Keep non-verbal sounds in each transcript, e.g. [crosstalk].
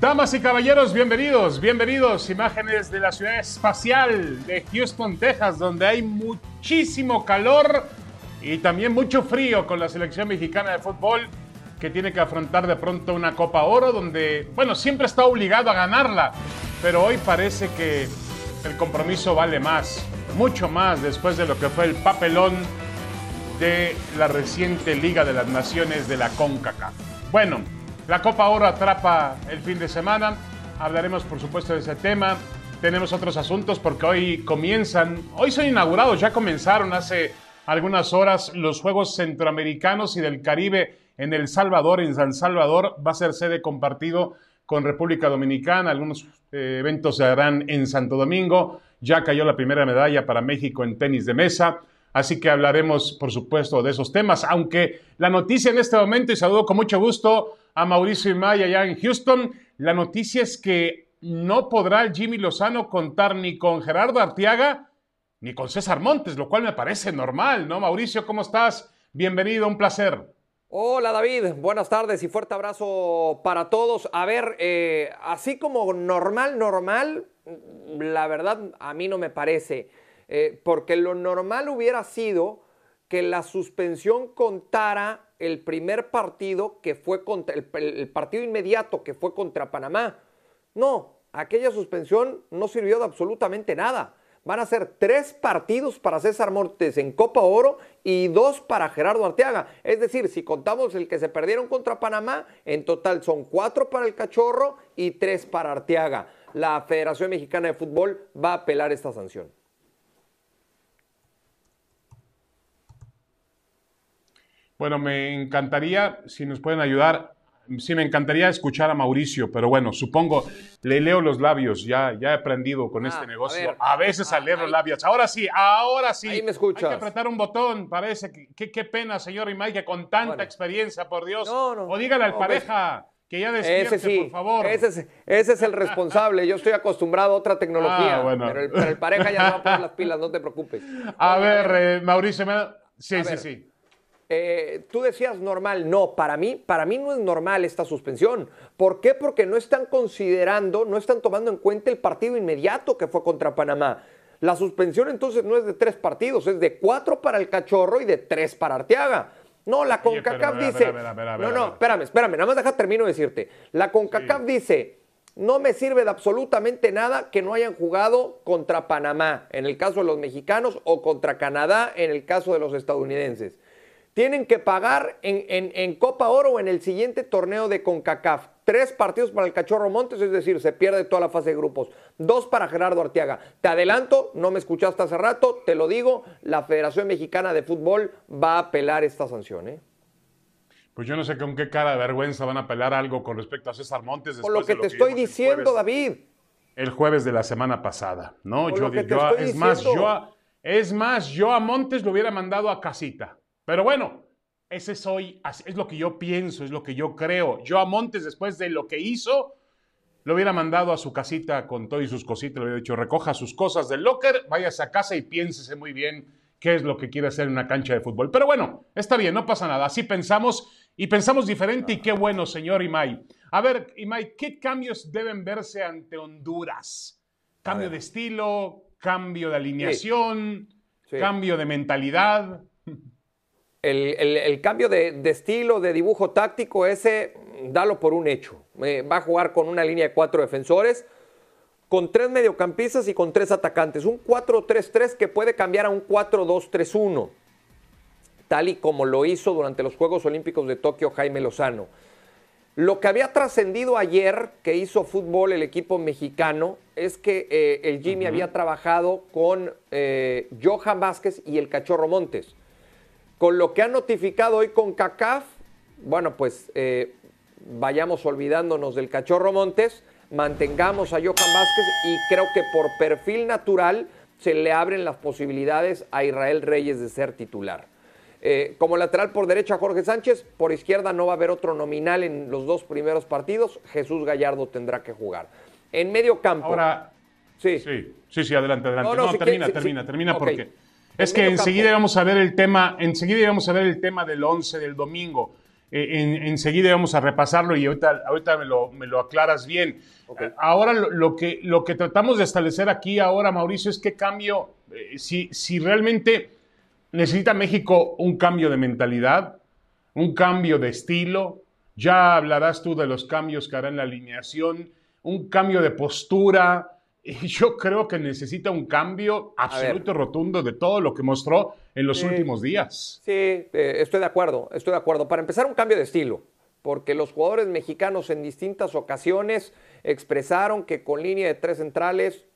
Damas y caballeros, bienvenidos, bienvenidos. Imágenes de la ciudad espacial de Houston, Texas, donde hay muchísimo calor y también mucho frío con la selección mexicana de fútbol que tiene que afrontar de pronto una Copa Oro donde, bueno, siempre está obligado a ganarla, pero hoy parece que el compromiso vale más, mucho más después de lo que fue el papelón de la reciente Liga de las Naciones de la CONCACAF. Bueno, la Copa Oro atrapa el fin de semana. Hablaremos, por supuesto, de ese tema. Tenemos otros asuntos porque hoy comienzan, hoy son inaugurados, ya comenzaron hace algunas horas los Juegos Centroamericanos y del Caribe en El Salvador, en San Salvador. Va a ser sede compartido con República Dominicana. Algunos eh, eventos se harán en Santo Domingo. Ya cayó la primera medalla para México en tenis de mesa. Así que hablaremos, por supuesto, de esos temas. Aunque la noticia en este momento, y saludo con mucho gusto a Mauricio Imay allá en Houston. La noticia es que no podrá Jimmy Lozano contar ni con Gerardo Arteaga ni con César Montes, lo cual me parece normal, ¿no? Mauricio, ¿cómo estás? Bienvenido, un placer. Hola David, buenas tardes y fuerte abrazo para todos. A ver, eh, así como normal, normal, la verdad a mí no me parece, eh, porque lo normal hubiera sido que la suspensión contara el primer partido que fue contra el, partido inmediato que fue contra Panamá. No, aquella suspensión no sirvió de absolutamente nada. Van a ser tres partidos para César Montes en Copa Oro y dos para Gerardo Arteaga. Es decir, si contamos el que se perdieron contra Panamá, en total son cuatro para el Cachorro y tres para Arteaga. La Federación Mexicana de Fútbol va a apelar esta sanción. Bueno, me encantaría, si nos pueden ayudar, sí me encantaría escuchar a Mauricio, pero bueno, supongo, le leo los labios, ya, ya he aprendido con este ah, negocio. A, veces a ah, leer los labios. Ahora sí, ahora sí. Ahí me escuchas. Hay que apretar un botón, parece. que qué pena, señor Imay, que con tanta experiencia, por Dios. No, no, o dígale al pues, pareja. Que ya despierte, ese sí, por favor. Ese es, ese es, el responsable. Yo estoy acostumbrado a otra tecnología. Ah, bueno. pero, el, pareja ya no va a poner las pilas, no te preocupes. [laughs] A ver, eh, Mauricio, me... sí, sí, sí. Eh, tú decías normal, no, para mí, para mí no es normal esta suspensión. ¿Por qué? Porque no están considerando, no están tomando en cuenta el partido inmediato que fue contra Panamá. La suspensión entonces no es de tres partidos, es de cuatro para el cachorro y de tres para Arteaga. No, la CONCACAF dice. no, no, espérame, espérame, nada más deja termino de decirte. La CONCACAF dice: no me sirve de absolutamente nada que no hayan jugado contra Panamá, en el caso de los mexicanos, o contra Canadá, en el caso de los estadounidenses tienen que pagar en, Copa Oro o en el siguiente torneo de CONCACAF. Tres partidos para el Cachorro Montes, es decir, se pierde toda la fase de grupos. Dos para Gerardo Arteaga. Te adelanto, no me escuchaste hace rato, te lo digo, la Federación Mexicana de Fútbol va a apelar esta sanción. ¿eh? Pues yo no sé con qué cara de vergüenza van a apelar algo con respecto a César Montes. Por lo que te estoy diciendo, David. El jueves de la semana pasada, ¿no? Yo, yo es más, yo es más, yo a Montes lo hubiera mandado a casita. Pero bueno, ese soy, es lo que yo pienso, es lo que yo creo. Yo a Montes, después de lo que hizo, lo hubiera mandado a su casita con todo y sus cositas, le hubiera dicho, recoja sus cosas del locker, váyase a casa y piénsese muy bien qué es lo que quiere hacer en una cancha de fútbol. Pero bueno, está bien, no pasa nada. Así pensamos y pensamos diferente y qué bueno, señor Imay. A ver, Imay, ¿qué cambios deben verse ante Honduras? Cambio de estilo, cambio de alineación, cambio de mentalidad el, cambio de, estilo, de dibujo táctico, ese, dalo por un hecho. Eh, va a jugar con una línea de cuatro defensores, con tres mediocampistas y con tres atacantes. Un 4-3-3 que puede cambiar a un 4-2-3-1, tal y como lo hizo durante los Juegos Olímpicos de Tokio Jaime Lozano. Lo que había trascendido ayer que hizo fútbol el equipo mexicano es que eh, el Jimmy había trabajado con eh, Johan Vázquez y el Cachorro Montes. Con lo que ha notificado hoy con CACAF, bueno, pues eh, vayamos olvidándonos del cachorro Montes, mantengamos a Johan Vázquez y creo que por perfil natural se le abren las posibilidades a Israel Reyes de ser titular. Eh, como lateral por derecha Jorge Sánchez, por izquierda no va a haber otro nominal en los dos primeros partidos, Jesús Gallardo tendrá que jugar. En medio campo. Ahora, sí, sí, sí, sí adelante, adelante. No, termina, termina, termina, porque es que enseguida vamos a ver el tema, enseguida vamos a ver el tema del 11 del domingo. eh, enseguida vamos a repasarlo y ahorita, ahorita me, lo, me lo aclaras bien. Ahora lo, que, lo que tratamos de establecer aquí ahora, Mauricio, es qué cambio, eh, si, si realmente necesita México un cambio de mentalidad, un cambio de estilo, ya hablarás tú de los cambios que hará en la alineación, un cambio de postura, [laughs] yo creo que necesita un cambio absoluto y rotundo de todo lo que mostró en los últimos días. Sí, eh, estoy de acuerdo, estoy de acuerdo. Para empezar, un cambio de estilo, porque los jugadores mexicanos en distintas ocasiones expresaron que con línea de tres centrales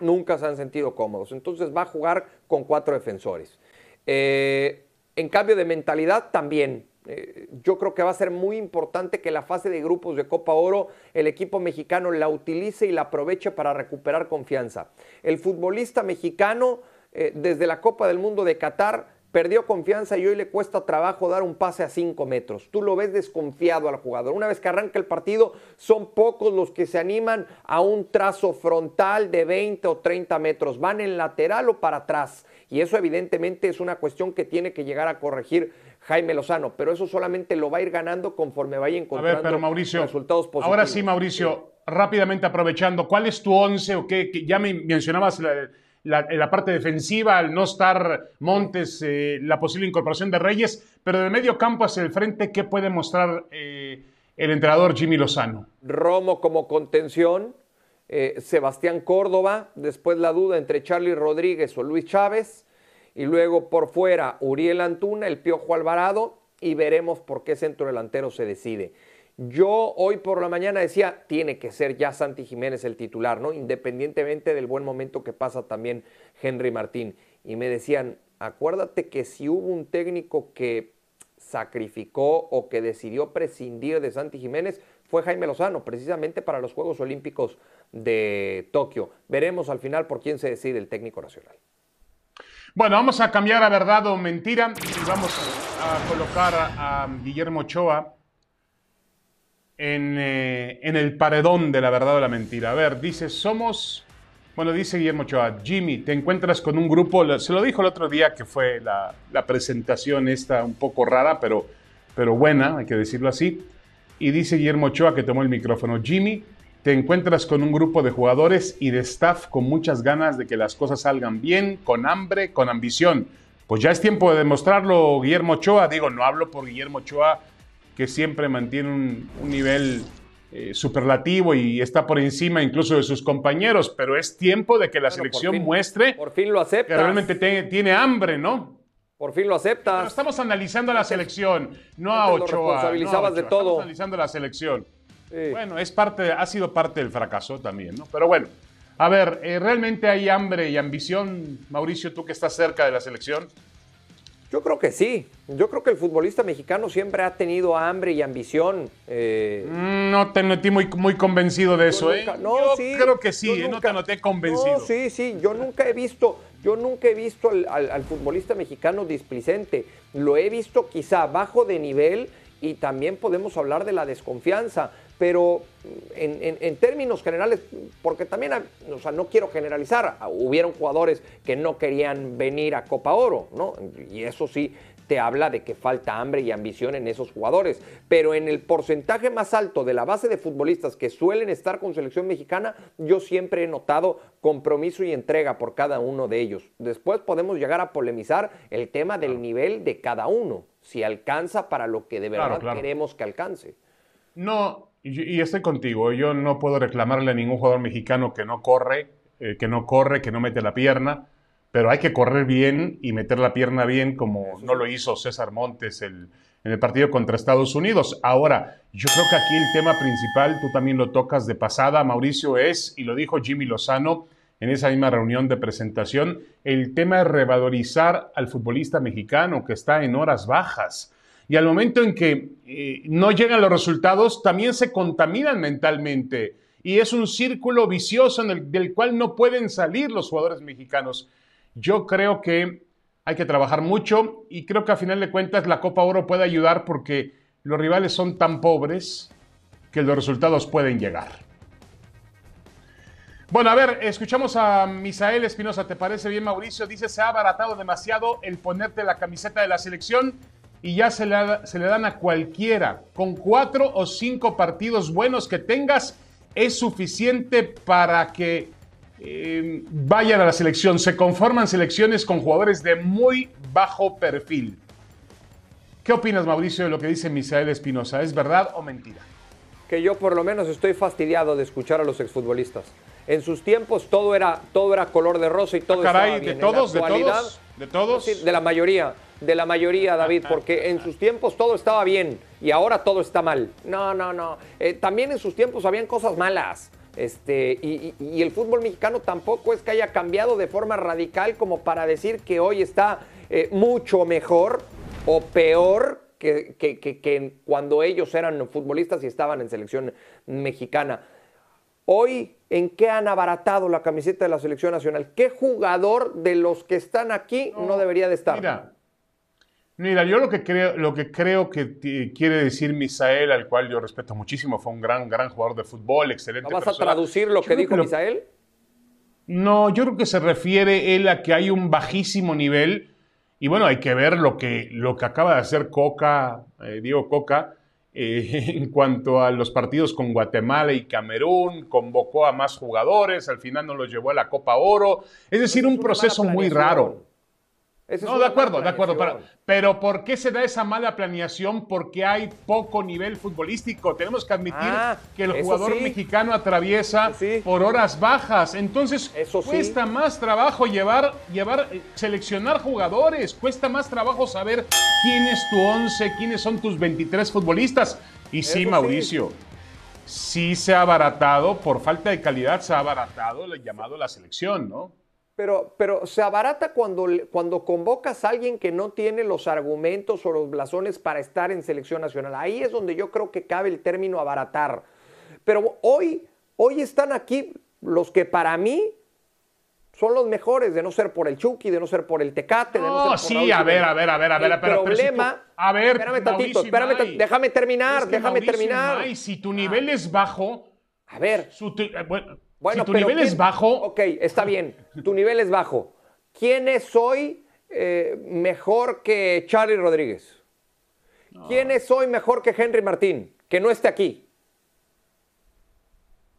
nunca se han sentido cómodos. Entonces va a jugar con cuatro defensores. Eh, en cambio de mentalidad también. Eh, yo creo que va a ser muy importante que la fase de grupos de Copa Oro el equipo mexicano la utilice y la aproveche para recuperar confianza. El futbolista mexicano eh, desde la Copa del Mundo de Qatar perdió confianza y hoy le cuesta trabajo dar un pase a 5 metros. Tú lo ves desconfiado al jugador. Una vez que arranca el partido, son pocos los que se animan a un trazo frontal de 20 o 30 metros. Van en lateral o para atrás. Y eso evidentemente es una cuestión que tiene que llegar a corregir Jaime Lozano, pero eso solamente lo va a ir ganando conforme vaya encontrando a ver, pero Mauricio, resultados positivos. Ahora sí, Mauricio, rápidamente aprovechando, ¿cuál es tu once o qué? ya me mencionabas la, la, parte defensiva, al no estar Montes, eh, la posible incorporación de Reyes, pero de medio campo hacia el frente, ¿qué puede mostrar eh, el entrenador Jimmy Lozano? Romo como contención, eh, Sebastián Córdoba, después la duda entre Charlie Rodríguez o Luis Chávez, y luego por fuera Uriel Antuna, el Piojo Alvarado y veremos por qué centro delantero se decide. Yo hoy por la mañana decía, tiene que ser ya Santi Jiménez el titular, ¿no? Independientemente del buen momento que pasa también Henry Martín. Y me decían, acuérdate que si hubo un técnico que sacrificó o que decidió prescindir de Santi Jiménez, fue Jaime Lozano, precisamente para los Juegos Olímpicos de Tokio. Veremos al final por quién se decide el técnico nacional. Bueno, vamos a cambiar a verdad o mentira y vamos a colocar a, Guillermo Ochoa en, eh, en, el paredón de la verdad o la mentira. A ver, dice, somos, bueno, dice Guillermo Ochoa, Jimmy, te encuentras con un grupo, se lo dijo el otro día que fue la, la presentación esta un poco rara, pero, pero buena, hay que decirlo así. Y dice Guillermo Ochoa que tomó el micrófono, Jimmy, te encuentras con un grupo de jugadores y de staff con muchas ganas de que las cosas salgan bien, con hambre, con ambición. Pues ya es tiempo de demostrarlo, Guillermo Ochoa. Digo, no hablo por Guillermo Ochoa, que siempre mantiene un, nivel eh, superlativo y está por encima incluso de sus compañeros, pero es tiempo de que la selección muestre por fin lo que realmente tiene hambre, ¿no? Por fin lo aceptas. estamos analizando la selección, no a Ochoa. responsabilizabas de todo. Estamos analizando la selección. Bueno, es parte, ha sido parte del fracaso también, ¿no? Pero bueno, a ver, eh, ¿realmente hay hambre y ambición, Mauricio, tú que estás cerca de la selección? Yo creo que sí. Yo creo que el futbolista mexicano siempre ha tenido hambre y ambición. Eh. Mm, no te noté muy, muy convencido de eso, ¿eh? No, yo creo que sí, ¿eh? no te noté convencido. sí, sí, yo nunca he visto, yo nunca he visto al futbolista mexicano displicente. Lo he visto quizá bajo de nivel y también podemos hablar de la desconfianza pero en, términos generales, porque también, o sea, no quiero generalizar, hubieron jugadores que no querían venir a Copa Oro, ¿no? Y eso sí te habla de que falta hambre y ambición en esos jugadores, pero en el porcentaje más alto de la base de futbolistas que suelen estar con selección mexicana, yo siempre he notado compromiso y entrega por cada uno de ellos. Después podemos llegar a polemizar el tema del nivel de cada uno, si alcanza para lo que de verdad queremos que alcance. No, y, estoy contigo, yo no puedo reclamarle a ningún jugador mexicano que no corre, eh, que no corre, que no mete la pierna, pero hay que correr bien y meter la pierna bien como no lo hizo César Montes en el partido contra Estados Unidos. Ahora, yo creo que aquí el tema principal, tú también lo tocas de pasada, Mauricio, es, y lo dijo Jimmy Lozano en esa misma reunión de presentación, el tema de revalorizar al futbolista mexicano que está en horas bajas y al momento en que eh, no llegan los resultados, también se contaminan mentalmente. Y es un círculo vicioso del cual no pueden salir los jugadores mexicanos. Yo creo que hay que trabajar mucho y creo que a final de cuentas la Copa Oro puede ayudar porque los rivales son tan pobres que los resultados pueden llegar. Bueno, a ver, escuchamos a Misael Espinosa. ¿Te parece bien, Mauricio? Dice, se ha abaratado demasiado el ponerte la camiseta de la selección y ya se le, se le dan a cualquiera. Con cuatro o cinco partidos buenos que tengas, es suficiente para que eh, vayan a la selección. Se conforman selecciones con jugadores de muy bajo perfil. ¿Qué opinas, Mauricio, de lo que dice Misael Espinosa? ¿Es verdad o mentira? Que yo por lo menos estoy fastidiado de escuchar a los exfutbolistas. En sus tiempos todo era, todo era color de rosa y todo Ah, caray, estaba bien. ¿de todos? En la ¿De todos? ¿De todos? sí, de la mayoría, de la mayoría, David, porque en sus tiempos todo estaba bien y ahora todo está mal. No, no, no. Eh, también en sus tiempos habían cosas malas. Este, y, y- y el fútbol mexicano tampoco es que haya cambiado de forma radical como para decir que hoy está eh, mucho mejor o peor que, que- que- que cuando ellos eran futbolistas y estaban en selección mexicana. Hoy, ¿en qué han abaratado la camiseta de la selección nacional? ¿Qué jugador de los que están aquí no, debería de estar? Mira, mira, yo lo que creo, lo que creo que quiere decir Misael, al cual yo respeto muchísimo, fue un gran, gran jugador de fútbol, excelente. ¿No vas a traducir lo Yo que dijo lo- Misael? No, yo creo que se refiere él a que hay un bajísimo nivel y bueno, hay que ver lo que, lo que acaba de hacer Coca, eh, Diego Coca, eh, [laughs] en cuanto a los partidos con Guatemala y Camerún, convocó a más jugadores, al final no los llevó a la Copa Oro, es decir, un proceso muy raro. Esa No, de acuerdo, de acuerdo. Pero, pero ¿por qué se da esa mala planeación? Porque hay poco nivel futbolístico. Tenemos que admitir Ah, que el jugador sí. mexicano atraviesa sí. por horas bajas. Entonces, Eso sí. cuesta más trabajo llevar, llevar, eh, seleccionar jugadores. Cuesta más trabajo saber quién es tu 11, quiénes son tus 23 futbolistas. Y sí, Eso sí. Mauricio, sí se ha abaratado, por falta de calidad, se ha abaratado el llamado a la selección, ¿no? Pero, pero se abarata cuando, cuando convocas a alguien que no tiene los argumentos o los blasones para estar en selección nacional. Ahí es donde yo creo que cabe el término abaratar. Pero hoy, hoy están aquí los que para mí son los mejores, de no ser por el Chucky, de no ser por el Tecate, de no, No, ser por sí, a ver, a ver, a ver, a ver, El pero- pero si tú- problema, a ver, espérame tantito, espérame, Imay. déjame terminar, Es que déjame Mauricio terminar. Imay, si tu nivel es bajo, A ver, su eh, bueno, Bueno, si tu pero nivel es ¿quién- bajo, Ok, está bien. Tu nivel es bajo. ¿Quién es hoy eh, mejor que Charlie Rodríguez? ¿Quién es hoy mejor que Henry Martín? Que no esté aquí.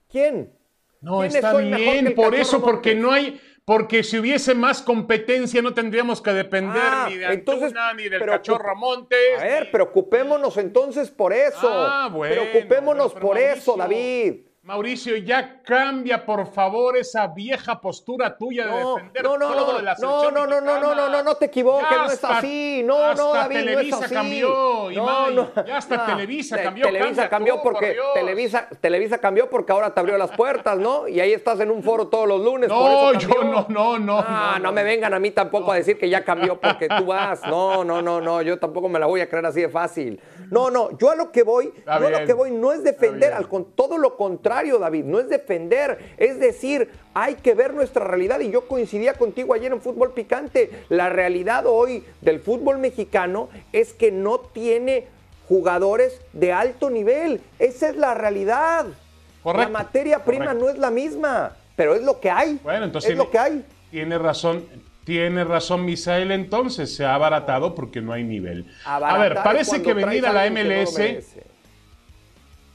¿Quién? no ¿Quién es está bien, por eso, porque no hay, porque si hubiese más competencia no tendríamos que depender Ah, ni de entonces, Antuna, ni del pero Cachorro Montes. A ver, ni- preocupémonos entonces por eso. Ah, bueno, preocupémonos pero- pero por eso, David. Mauricio, ya cambia, por favor, esa vieja postura tuya de No, defender no, no, todo no, de la no, selección no, no, no, no, no, no, no te equivoques, Ya no es hasta- así, no, no, hasta David, no es Televisa así. cambió, Imay, ya hasta no. Televisa Te- cambió, Televisa cambió tú, por porque Dios. Televisa, Televisa cambió porque ahora te abrió las puertas, ¿no? Y ahí estás en un foro todos los lunes. No, por yo no, no, no, Ah, no, no, no. me vengan a mí tampoco a decir que ya cambió porque tú vas. No, no, no, no, yo tampoco me la voy a creer así de fácil. No, no, yo a lo que voy, Está yo a lo que voy no es defender, al con todo lo contrario, David, no es defender, es decir, hay que ver nuestra realidad y yo coincidía contigo ayer en Fútbol Picante. La realidad hoy del fútbol mexicano es que no tiene jugadores de alto nivel. Esa es la realidad. Correcto, La materia prima correcto. no es la misma, pero es lo que hay. Bueno, entonces es lo que hay. Tiene razón, tiene razón Misael entonces, se ha abaratado porque no hay nivel. a ver, parece que venir a la no MLS.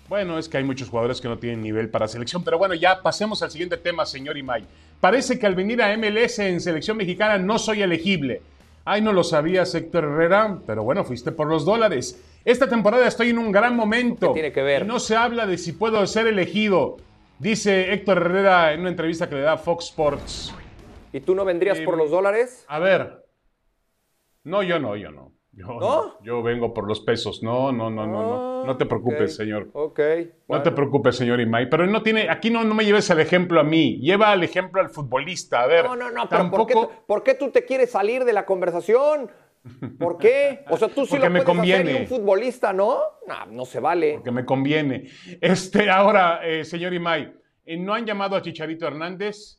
Bueno, es que hay muchos jugadores que no tienen nivel para selección, pero bueno, ya pasemos al siguiente tema, señor Imay. Parece que al venir a MLS en selección mexicana no soy elegible. Ay, no lo sabías, Héctor Herrera, pero bueno, fuiste por los dólares. Esta temporada estoy en un gran momento. ¿Qué tiene que ver? Y no se habla de si puedo ser elegido, dice Héctor Herrera en una entrevista que le da Fox Sports. ¿Y tú no vendrías Eh, por los dólares? A ver. No, yo no, yo no. Yo, ¿No? yo vengo por los pesos. No, no, no, no, no. No te preocupes, señor. Ok. No te preocupes, señor Imay. Pero no tiene, aquí no, no me lleves al ejemplo a mí. Lleva al ejemplo al futbolista. A ver. No, no, no, pero. ¿por, qué, tú- por qué tú te quieres salir de la conversación? ¿Por qué? O sea, tú sí Porque lo me puedes hacer conviene. y un futbolista, ¿no? No, no se vale. Porque me conviene. Este, ahora, eh, señor Imay, eh, ¿no han llamado a Chicharito Hernández?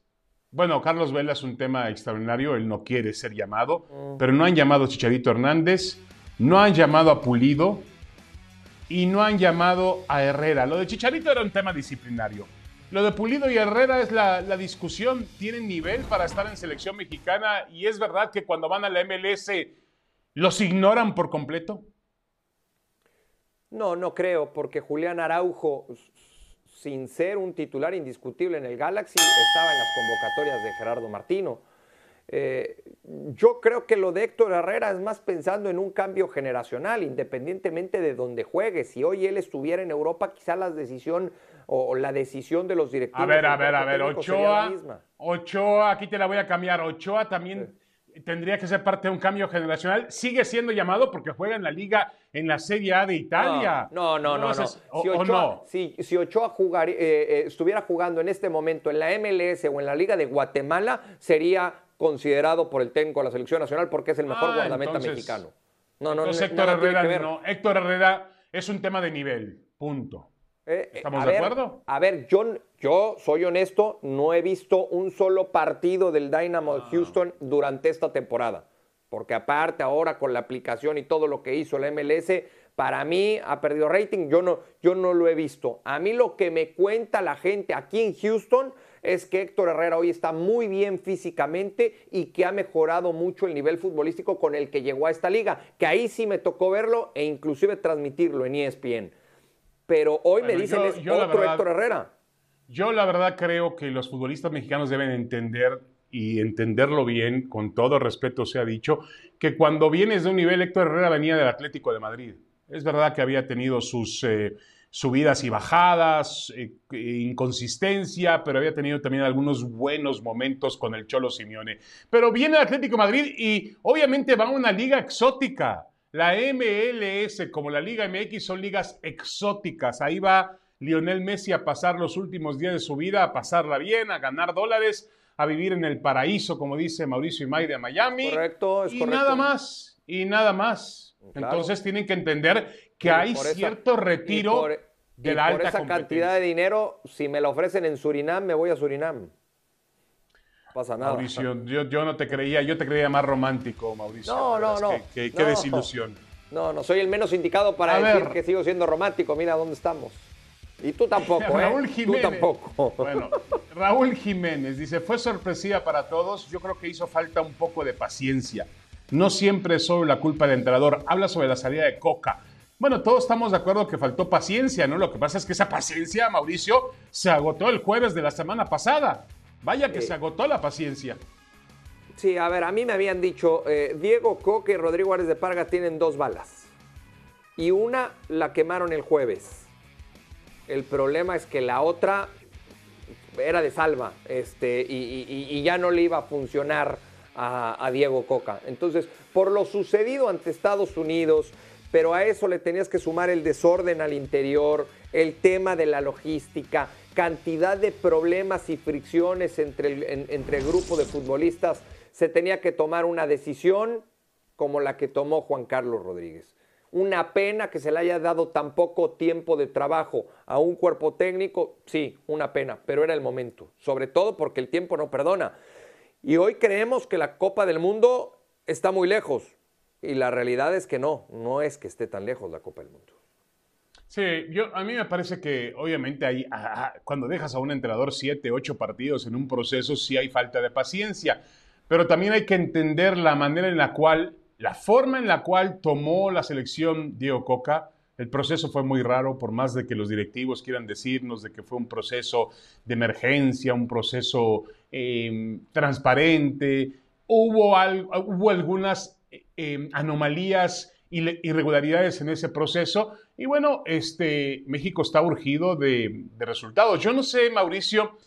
Bueno, Carlos Vela es un tema extraordinario, él no quiere ser llamado, Mm. pero no han llamado a Chicharito Hernández, no han llamado a Pulido y no han llamado a Herrera. Lo de Chicharito era un tema disciplinario. Lo de Pulido y Herrera es la, la discusión. Tienen nivel para estar en selección mexicana y es verdad que cuando van a la MLS ¿Los ignoran por completo? No, no creo, porque Julián Araujo, sin ser un titular indiscutible en el Galaxy, estaba en las convocatorias de Gerardo Martino. Eh, yo creo que lo de Héctor Herrera es más pensando en un cambio generacional, independientemente de donde juegue. Si hoy él estuviera en Europa, quizá la decisión o la decisión de los directivos. A ver, a ver, a ver, Ochoa, Ochoa, aquí te la voy a cambiar. Ochoa también tendría que ser parte de un cambio generacional. Sigue siendo llamado porque juega en la liga, en la Serie A de Italia. No, no, no, no. Si, Ochoa, Si, Ochoa jugar, eh, eh, estuviera jugando en este momento en la MLS o en la Liga de Guatemala, sería considerado por el técnico de la selección nacional porque es el mejor ah, guardameta mexicano. No, no, entonces Héctor Herrera, no. Héctor Herrera es un tema de nivel, punto. Eh, ¿Estamos de acuerdo? A ver, yo, yo soy honesto, no he visto un solo partido del Dynamo de ah. Houston durante esta temporada. Porque aparte ahora con la aplicación y todo lo que hizo la MLS, para mí ha perdido rating, yo no, yo no lo he visto. A mí lo que me cuenta la gente aquí en Houston es que Héctor Herrera hoy está muy bien físicamente y que ha mejorado mucho el nivel futbolístico con el que llegó a esta liga, que ahí sí me tocó verlo e inclusive transmitirlo en ESPN. Pero hoy me dicen es otro Héctor Herrera. Yo la verdad creo que los futbolistas mexicanos deben entender y entenderlo bien, con todo respeto se ha dicho, que cuando vienes de un nivel, Héctor Herrera venía del Atlético de Madrid. Es verdad que había tenido sus eh, subidas y bajadas, eh, inconsistencia, pero había tenido también algunos buenos momentos con el Cholo Simeone. Pero viene el Atlético de Madrid y obviamente va a una liga exótica. La MLS como la Liga MX son ligas exóticas. Ahí va Lionel Messi a pasar los últimos días de su vida, a pasarla bien, a ganar dólares, a vivir en el paraíso, como dice Mauricio Imay de Miami. Correcto, es y nada más, y nada más. Entonces tienen que entender que hay cierto retiro de la alta por esa cantidad de dinero, si me lo ofrecen en Surinam, me voy a Surinam pasa [laughs] nada. Mauricio, yo, no te creía, yo te creía más romántico, Mauricio. No, no, no. Qué, desilusión. No, no, soy el menos indicado para decir que sigo siendo romántico. Mira dónde estamos. Y tú tampoco, ¿eh? Raúl Jiménez. Tú tampoco. [laughs] Bueno, Raúl Jiménez dice, fue sorpresiva para todos. Yo creo que hizo falta un poco de paciencia. No siempre es solo la culpa del entrenador. Habla sobre la salida de Coca. Bueno, todos estamos de acuerdo que faltó paciencia, ¿no? Lo que pasa es que esa paciencia, Mauricio, se agotó el jueves de la semana pasada. Vaya que se agotó la paciencia. Sí, a ver, a mí me habían dicho, eh, Diego Coque y Rodrigo Árez de Parga tienen dos balas. Y una la quemaron el jueves. El problema es que la otra era de salva este, y, ya no le iba a funcionar a, a, Diego Coca. Entonces, por lo sucedido ante Estados Unidos, pero a eso le tenías que sumar el desorden al interior, el tema de la logística, cantidad de problemas y fricciones entre el, entre el grupo de futbolistas, se tenía que tomar una decisión como la que tomó Juan Carlos Rodríguez. Una pena que se le haya dado tan poco tiempo de trabajo a un cuerpo técnico, sí, una pena, pero era el momento, sobre todo porque el tiempo no perdona. Y hoy creemos que la Copa del Mundo está muy lejos, y la realidad es que no, no es que esté tan lejos la Copa del Mundo. Sí, yo, a mí me parece que obviamente hay, cuando dejas a un entrenador siete, ocho partidos en un proceso, sí hay falta de paciencia, pero también hay que entender la manera en la cual, la forma en la cual tomó la selección Diego Coca. El proceso fue muy raro, por más de que los directivos quieran decirnos de que fue un proceso de emergencia, un proceso em, transparente. Hubo, hubo algunas em, anomalías irregularidades en ese proceso. Y bueno, este, México está urgido de, resultados. Yo no sé, Mauricio,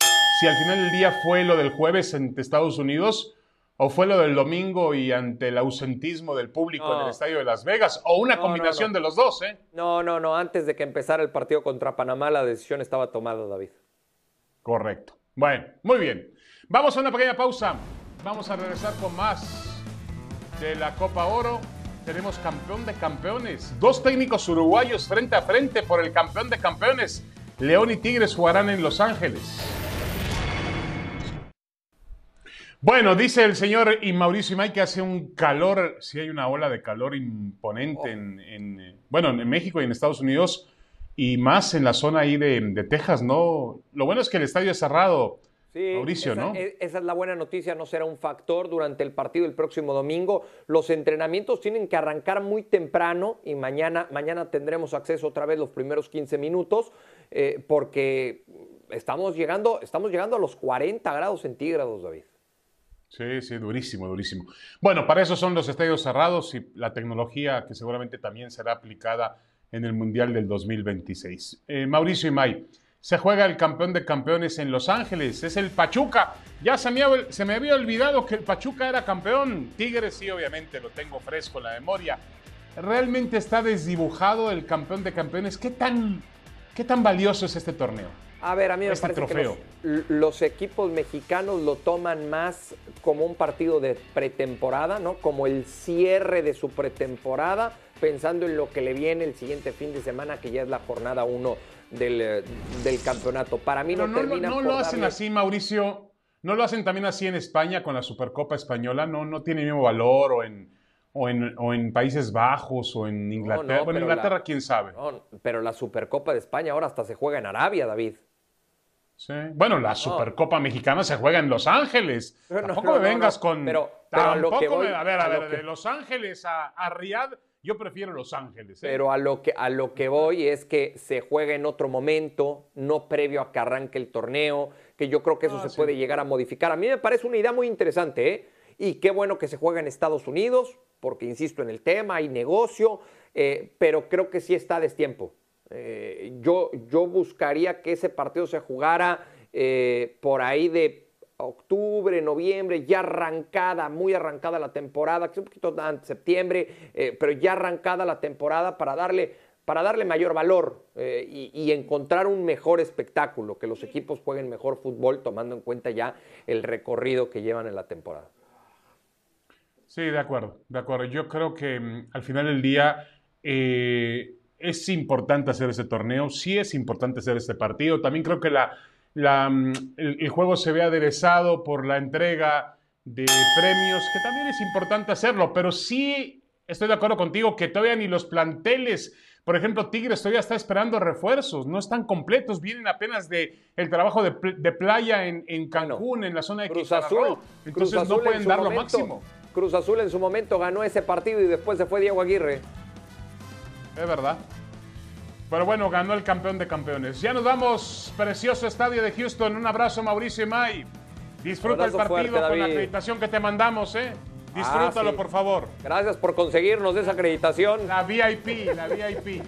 si al final del día fue lo del jueves ante Estados Unidos o fue lo del domingo y ante el ausentismo del público en el estadio de Las Vegas, o una combinación de los dos, ¿eh? No, no, no. Antes de que empezara el partido contra Panamá, la decisión estaba tomada, David. Correcto. Bueno, muy bien. Vamos a una pequeña pausa. Vamos a regresar con más de la Copa Oro tenemos campeón de campeones. Dos técnicos uruguayos frente a frente por el campeón de campeones. León y Tigres jugarán en Los Ángeles. Bueno, dice el señor y Mauricio Imay que hace un calor, si hay una ola de calor imponente en, bueno, en México y en Estados Unidos y más en la zona ahí de, Texas, ¿no? Lo bueno es que el estadio es cerrado, Sí, Mauricio, esa, ¿no? Esa es la buena noticia, no será un factor durante el partido el próximo domingo. Los entrenamientos tienen que arrancar muy temprano y mañana, mañana tendremos acceso otra vez los primeros 15 minutos eh, porque estamos llegando, estamos llegando a los 40 grados centígrados, David. Sí, sí, durísimo, durísimo. Bueno, para eso son los estadios cerrados y la tecnología que seguramente también será aplicada en el Mundial del 2026. Eh, Mauricio y May, se juega el campeón de campeones en Los Ángeles, es el Pachuca. Ya se me, se me había olvidado que el Pachuca era campeón. Tigres sí, obviamente, lo tengo fresco en la memoria. ¿Realmente está desdibujado el campeón de campeones? ¿Qué tan, qué tan valioso es este torneo? A ver, a mí me este parece que los, equipos mexicanos lo toman más como un partido de pretemporada, ¿no? Como el cierre de su pretemporada, pensando en lo que le viene el siguiente fin de semana, que ya es la jornada 1 del, campeonato. Para mí no, no, termina no, lo hacen así, Mauricio. ¿No lo hacen también así en España con la Supercopa Española? ¿No, no tiene el mismo valor o en, o en, Países Bajos o en Inglaterra? bueno, en Inglaterra, quién sabe. pero la Supercopa de España ahora hasta se juega en Arabia, David. Bueno, la Supercopa Mexicana se juega en Los Ángeles. tampoco me vengas con. Pero, a lo que voy, a ver, a, ver, de Los Ángeles a, a Riyadh, yo prefiero Los Ángeles. ¿eh? Pero a lo, que, a lo que voy es que se juega en otro momento, no previo a que arranque el torneo, que yo creo que eso ah, se puede llegar a modificar. A mí me parece una idea muy interesante, ¿eh? Y qué bueno que se juega en Estados Unidos, porque insisto en el tema, hay negocio, eh, pero creo que sí está a destiempo. Eh, yo, yo buscaría que ese partido se jugara por ahí de octubre, noviembre, ya arrancada, muy arrancada la temporada, un poquito antes, septiembre, eh, pero ya arrancada la temporada para darle, para darle mayor valor y, y, encontrar un mejor espectáculo, que los equipos jueguen mejor fútbol tomando en cuenta ya el recorrido que llevan en la temporada. Sí, de acuerdo, de acuerdo. Yo creo que mm, al final del día es importante hacer ese torneo, sí es importante hacer este partido. También creo que la, mm, el, juego se ve aderezado por la entrega de premios, que también es importante hacerlo, pero sí estoy de acuerdo contigo que todavía ni los planteles, por ejemplo, Tigres todavía está esperando refuerzos, no están completos, vienen apenas de el trabajo de, playa en, Cancún, en la zona de Cruz Azul. Entonces no pueden dar lo máximo. Cruz Azul en su momento ganó ese partido y después se fue Diego Aguirre. Es verdad. Pero bueno, ganó el campeón de campeones. Ya nos vamos, precioso estadio de Houston. Un abrazo, Mauricio y May. Disfruta el partido con la acreditación que te mandamos, ¿eh? Disfrútalo, ah, por favor. Gracias por conseguirnos esa acreditación. La VIP, la VIP.